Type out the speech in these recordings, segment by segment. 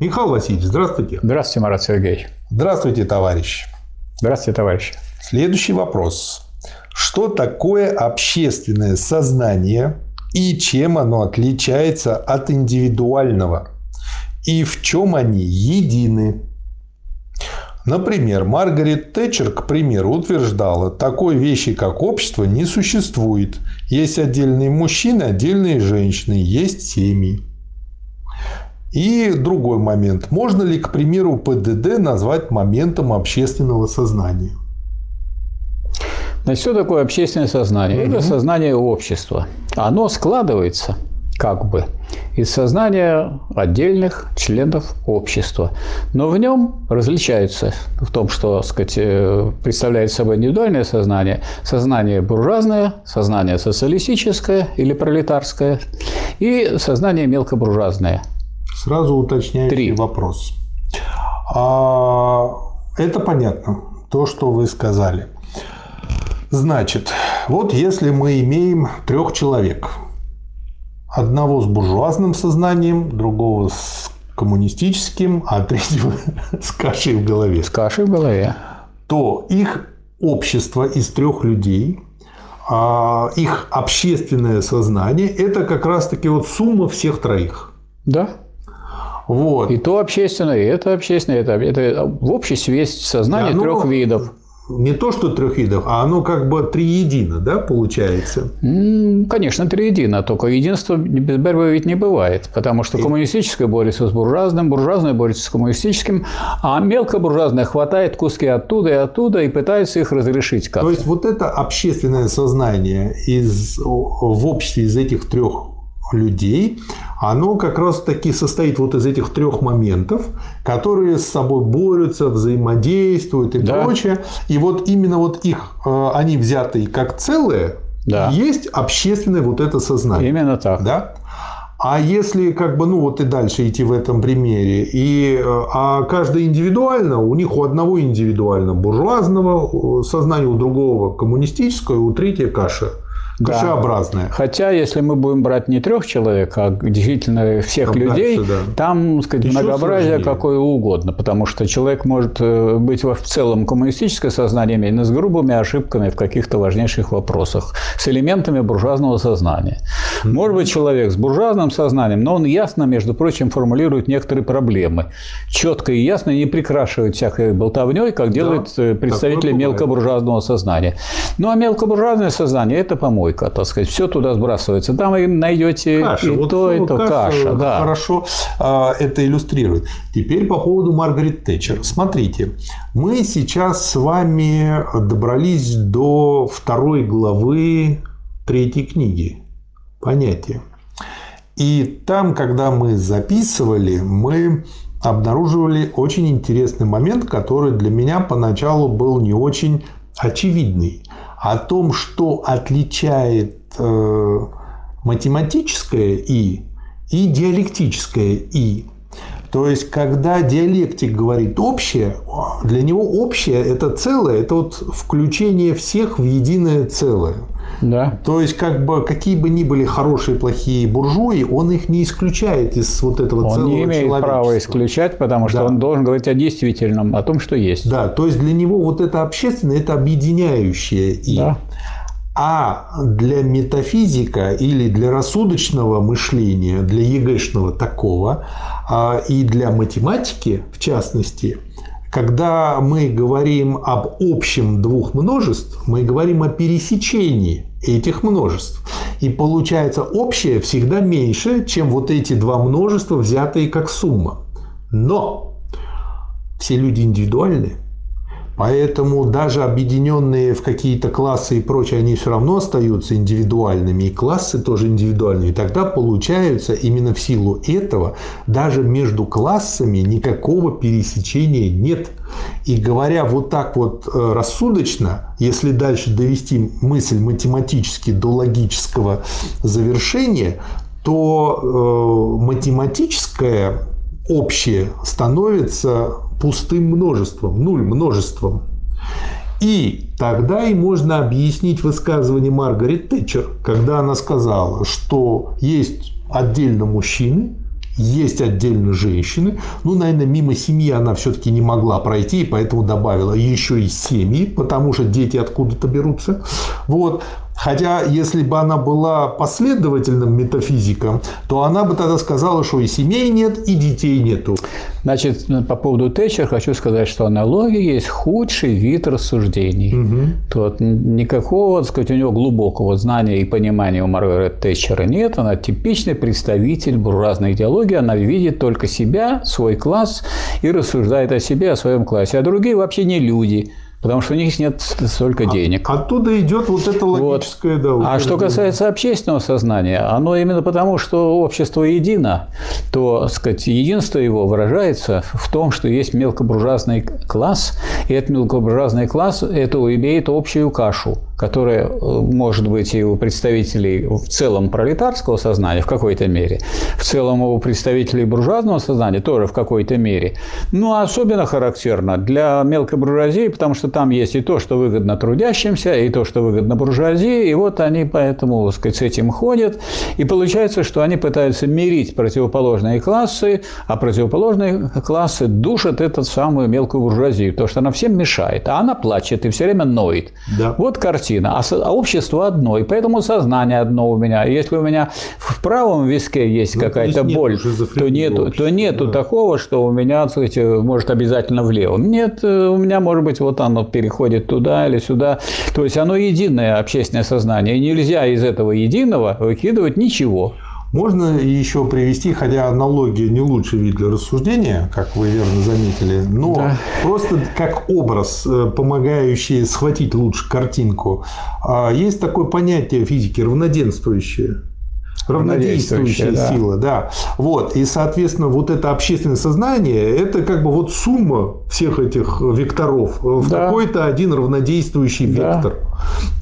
Михаил Васильевич, здравствуйте. Здравствуйте, Марат Сергеевич. Здравствуйте, товарищ. Здравствуйте, товарищ. Следующий вопрос. Что такое общественное сознание и чем оно отличается от индивидуального? И в чем они едины? Например, Маргарет Тэтчер, к примеру, утверждала, такой вещи, как общество, не существует. Есть отдельные мужчины, отдельные женщины, есть семьи. И другой момент. Можно ли, к примеру, ПДД назвать моментом общественного сознания? Значит, что такое общественное сознание? Угу. Это сознание общества. Оно складывается как бы из сознания отдельных членов общества. Но в нем различаются в том, что сказать, э, представляет собой индивидуальное сознание, сознание буржуазное, сознание социалистическое или пролетарское и сознание мелкобуржуазное. Сразу уточняющий Три. вопрос. А, это понятно, то, что вы сказали. Значит, вот если мы имеем трех человек, одного с буржуазным сознанием, другого с коммунистическим, а третьего с кашей в голове. С кашей в голове. То их общество из трех людей, а, их общественное сознание – это как раз-таки вот сумма всех троих. Да. Вот. И то общественное, и это общественное, это, это в обществе есть сознание оно, трех видов не то, что трех видов, а оно как бы триедино, да, получается? Конечно, триедино, только единство без борьбы ведь не бывает, потому что коммунистическое борется с буржуазным, буржуазное борется с коммунистическим, а мелкобуржуазное хватает куски оттуда и оттуда и пытается их разрешить как-то. То есть вот это общественное сознание из, в обществе из этих трех людей, оно как раз таки состоит вот из этих трех моментов, которые с собой борются, взаимодействуют и да. прочее. И вот именно вот их, э, они взятые как целое, да. есть общественное вот это сознание. Именно так. Да? А если как бы, ну вот и дальше идти в этом примере, и, э, а каждый индивидуально, у них у одного индивидуально буржуазного сознания, у другого коммунистического, у третьего каша кашеобразная. Да. Хотя, если мы будем брать не трех человек, а действительно всех там людей, дальше, да. там сказать, многообразие сложнее. какое угодно, потому что человек может э, быть в целом коммунистическое сознание, но с грубыми ошибками в каких-то важнейших вопросах, с элементами буржуазного сознания. Может быть человек с буржуазным сознанием, но он ясно, между прочим, формулирует некоторые проблемы. Четко и ясно не прикрашивает всякой болтовней, как делают да, представители мелкобуржуазного сознания. Ну, а мелкобуржуазное сознание – это помощь помойка, так сказать, все туда сбрасывается. Там вы найдете каша. и вот то, и то. Каша, каша да. Хорошо а, это иллюстрирует. Теперь по поводу Маргарет Тэтчер. Смотрите, мы сейчас с вами добрались до второй главы третьей книги «Понятие». И там, когда мы записывали, мы обнаруживали очень интересный момент, который для меня поначалу был не очень очевидный о том, что отличает э, математическое «и» и диалектическое «и». То есть, когда диалектик говорит общее, для него общее – это целое, это вот включение всех в единое целое. Да. То есть, как бы, какие бы ни были хорошие и плохие буржуи, он их не исключает из вот этого он целого Он не имеет права исключать, потому что да. он должен говорить о действительном, о том, что есть. Да, то есть, для него вот это общественное – это объединяющее «и». Да. А для метафизика или для рассудочного мышления, для ЕГЭшного такого, а, и для математики, в частности, когда мы говорим об общем двух множеств, мы говорим о пересечении этих множеств. И получается общее всегда меньше, чем вот эти два множества, взятые как сумма. Но все люди индивидуальны, Поэтому даже объединенные в какие-то классы и прочее, они все равно остаются индивидуальными, и классы тоже индивидуальные. И тогда получается именно в силу этого даже между классами никакого пересечения нет. И говоря вот так вот э, рассудочно, если дальше довести мысль математически до логического завершения, то э, математическое общее становится пустым множеством, нуль множеством. И тогда и можно объяснить высказывание Маргарет Тэтчер, когда она сказала, что есть отдельно мужчины, есть отдельно женщины. Ну, наверное, мимо семьи она все-таки не могла пройти, и поэтому добавила еще и семьи, потому что дети откуда-то берутся. Вот. Хотя, если бы она была последовательным метафизиком, то она бы тогда сказала, что и семей нет, и детей нету. Значит, по поводу Тэтчер хочу сказать, что аналогия есть худший вид рассуждений. Угу. Тут никакого, так сказать, у него глубокого знания и понимания у Маргарет Тэтчера нет. Она типичный представитель буржуазной идеологии. Она видит только себя, свой класс и рассуждает о себе, о своем классе. А другие вообще не люди. Потому что у них нет столько а, денег. Оттуда идет вот это логическое, вот. да. Вот а что касается общественного сознания, оно именно потому, что общество едино, то, сказать, единство его выражается в том, что есть мелкобуржуазный класс, и этот мелкобуржуазный класс это имеет общую кашу которая э, может быть и у представителей в целом пролетарского сознания в какой-то мере, в целом у представителей буржуазного сознания тоже в какой-то мере. Ну, а особенно характерно для мелкой буржуазии, потому что там есть и то, что выгодно трудящимся, и то, что выгодно буржуазии, и вот они поэтому, так сказать, с этим ходят. И получается, что они пытаются мирить противоположные классы, а противоположные классы душат эту самую мелкую буржуазию, потому что она всем мешает, а она плачет и все время ноет. Да. Вот картина а, а общество одно, и поэтому сознание одно у меня. И если у меня в правом виске есть ну, какая-то боль, то нету, то нету да. такого, что у меня, так сказать, может обязательно в левом. Нет, э, у меня может быть вот оно переходит туда или сюда. То есть оно единое общественное сознание, и нельзя из этого единого выкидывать ничего. Можно еще привести, хотя аналогия не лучший вид для рассуждения, как вы верно заметили, но да. просто как образ, э, помогающий схватить лучше картинку. А, есть такое понятие физики равноденствующее равнодействующая да. сила, да. Вот. И, соответственно, вот это общественное сознание, это как бы вот сумма всех этих векторов в да. какой-то один равнодействующий да. вектор.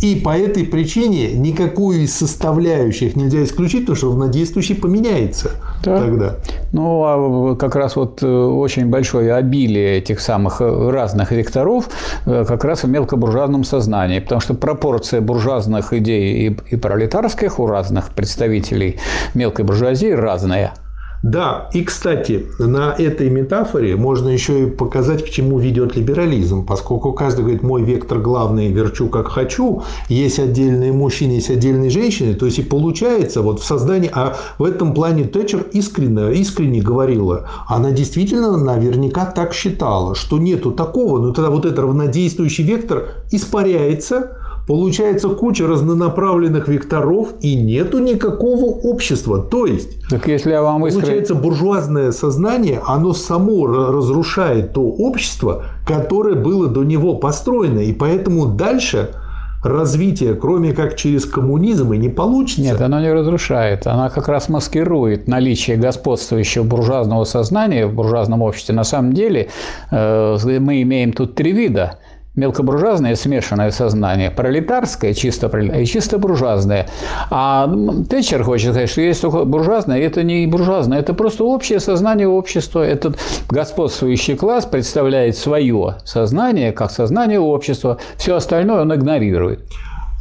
И по этой причине никакую из составляющих нельзя исключить, потому что равнодействующий поменяется да. тогда. Ну, а как раз вот э, очень большое обилие этих самых э, разных векторов э, как раз в мелкобуржуазном сознании, потому что пропорция буржуазных идей и, и пролетарских у разных представителей мелкой буржуазии разная – да, и, кстати, на этой метафоре можно еще и показать, к чему ведет либерализм, поскольку каждый говорит, мой вектор главный, верчу как хочу, есть отдельные мужчины, есть отдельные женщины, то есть и получается вот в создании, а в этом плане Тэтчер искренне, искренне говорила, она действительно наверняка так считала, что нету такого, но тогда вот этот равнодействующий вектор испаряется, Получается куча разнонаправленных векторов и нету никакого общества. То есть, так если я вам искренне... получается буржуазное сознание, оно само разрушает то общество, которое было до него построено. И поэтому дальше развитие, кроме как через коммунизм, и не получится. Нет, оно не разрушает. Оно как раз маскирует наличие господствующего буржуазного сознания в буржуазном обществе. На самом деле э, мы имеем тут три вида мелкобуржуазное смешанное сознание, пролетарское, чисто пролетарское и чисто буржуазное. А Тэтчер хочет сказать, что есть только буржуазное, это не буржуазное, это просто общее сознание общества. Этот господствующий класс представляет свое сознание как сознание общества, все остальное он игнорирует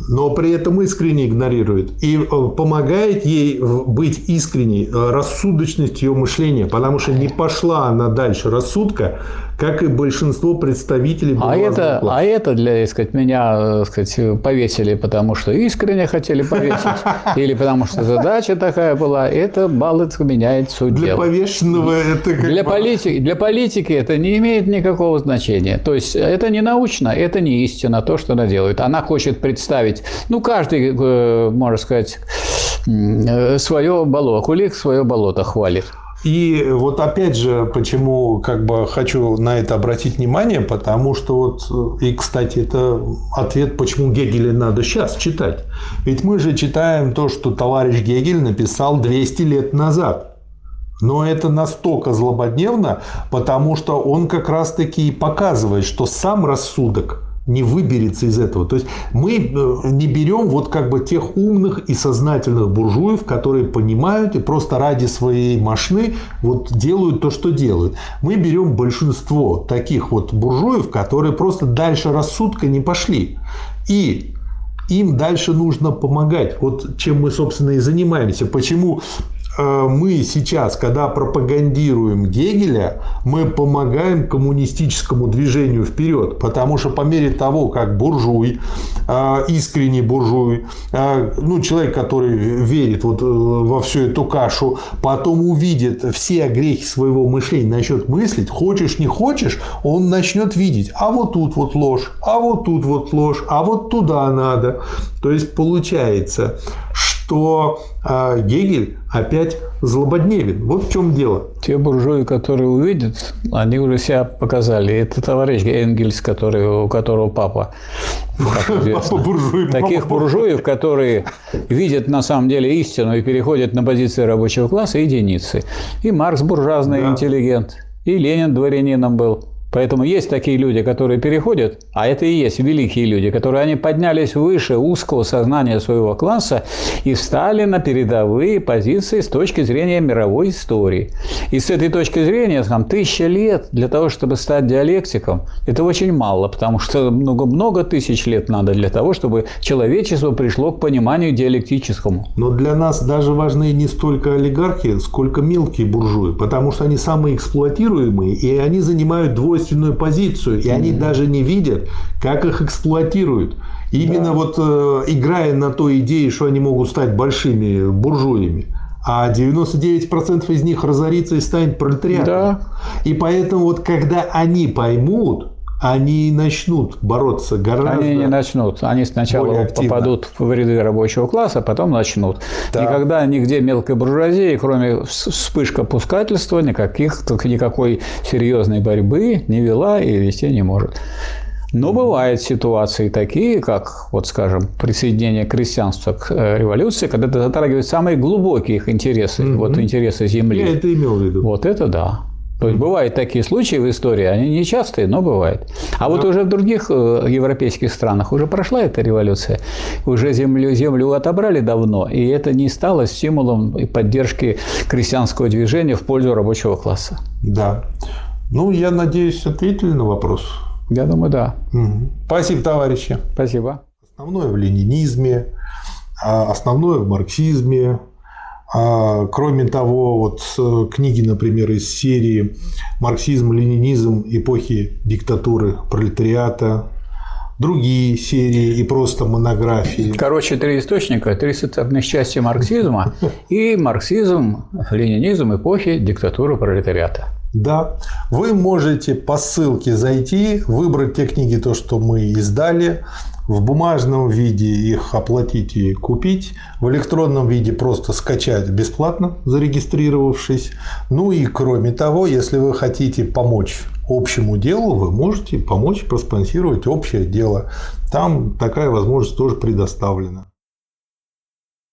но при этом искренне игнорирует и э, помогает ей быть искренней э, рассудочность ее мышления, потому что не пошла она дальше рассудка, как и большинство представителей а это, класса. а это для, так сказать, меня так сказать, повесили, потому что искренне хотели повесить, или потому что задача такая была, это баллы меняет суть Для повешенного это как для, политики, для политики это не имеет никакого значения. То есть это не научно, это не истина, то, что она делает. Она хочет представить, ну, каждый, э, можно сказать, свое болото, кулик свое болото хвалит. И вот опять же, почему как бы хочу на это обратить внимание, потому что вот, и, кстати, это ответ, почему Гегеля надо сейчас читать. Ведь мы же читаем то, что товарищ Гегель написал 200 лет назад. Но это настолько злободневно, потому что он как раз-таки показывает, что сам рассудок не выберется из этого. То есть мы э, не берем вот как бы тех умных и сознательных буржуев, которые понимают и просто ради своей машины вот делают то, что делают. Мы берем большинство таких вот буржуев, которые просто дальше рассудка не пошли. И им дальше нужно помогать. Вот чем мы, собственно, и занимаемся. Почему мы сейчас, когда пропагандируем Гегеля, мы помогаем коммунистическому движению вперед, потому что по мере того, как буржуй, э, искренний буржуй, э, ну, человек, который верит вот во всю эту кашу, потом увидит все грехи своего мышления, начнет мыслить, хочешь, не хочешь, он начнет видеть, а вот тут вот ложь, а вот тут вот ложь, а вот туда надо. То есть получается, что а, Гегель опять злободневен. Вот в чем дело. Те буржуи, которые увидят, они уже себя показали. Это товарищ Энгельс, который, у которого папа. Папа буржуй. Таких буржуев, которые видят на самом деле истину и переходят на позиции рабочего класса, единицы. И Маркс буржуазный да. интеллигент, и Ленин дворянином был. Поэтому есть такие люди, которые переходят, а это и есть великие люди, которые они поднялись выше узкого сознания своего класса и встали на передовые позиции с точки зрения мировой истории. И с этой точки зрения, там, тысяча лет для того, чтобы стать диалектиком, это очень мало, потому что много-много тысяч лет надо для того, чтобы человечество пришло к пониманию диалектическому. Но для нас даже важны не столько олигархи, сколько мелкие буржуи, потому что они самые эксплуатируемые, и они занимают двойственную двойственную позицию, и они даже не видят, как их эксплуатируют. Именно да. вот э, играя на той идее, что они могут стать большими буржуями а 99% из них разорится и станет пролетариатом. Да. И поэтому вот когда они поймут, они начнут бороться гораздо Они не начнут. Они сначала попадут в ряды рабочего класса, а потом начнут. Да. Никогда нигде мелкой буржуазии, кроме вспышка пускательства, никаких, никакой серьезной борьбы не вела и вести не может. Но бывают ситуации такие, как, вот скажем, присоединение крестьянства к э, революции, когда это затрагивает самые глубокие их интересы, mm-hmm. вот интересы земли. Я это имел в виду. Вот это да. То есть бывают такие случаи в истории, они не частые, но бывают. А вот уже в других э, европейских странах уже прошла эта революция, уже землю, землю отобрали давно, и это не стало стимулом поддержки крестьянского движения в пользу рабочего класса. Да. Ну, я надеюсь, ответили на вопрос. Я думаю, да. Угу. Спасибо, товарищи. Спасибо. Основное в ленинизме, а основное в марксизме, кроме того, вот э, книги, например, из серии «Марксизм, ленинизм. Эпохи диктатуры пролетариата», другие серии и просто монографии. Короче, три источника, три составных части марксизма и марксизм, ленинизм эпохи диктатуры пролетариата. Да, вы можете по ссылке зайти, выбрать те книги, то, что мы издали, в бумажном виде их оплатить и купить, в электронном виде просто скачать бесплатно, зарегистрировавшись. Ну и кроме того, если вы хотите помочь общему делу, вы можете помочь проспонсировать общее дело. Там такая возможность тоже предоставлена.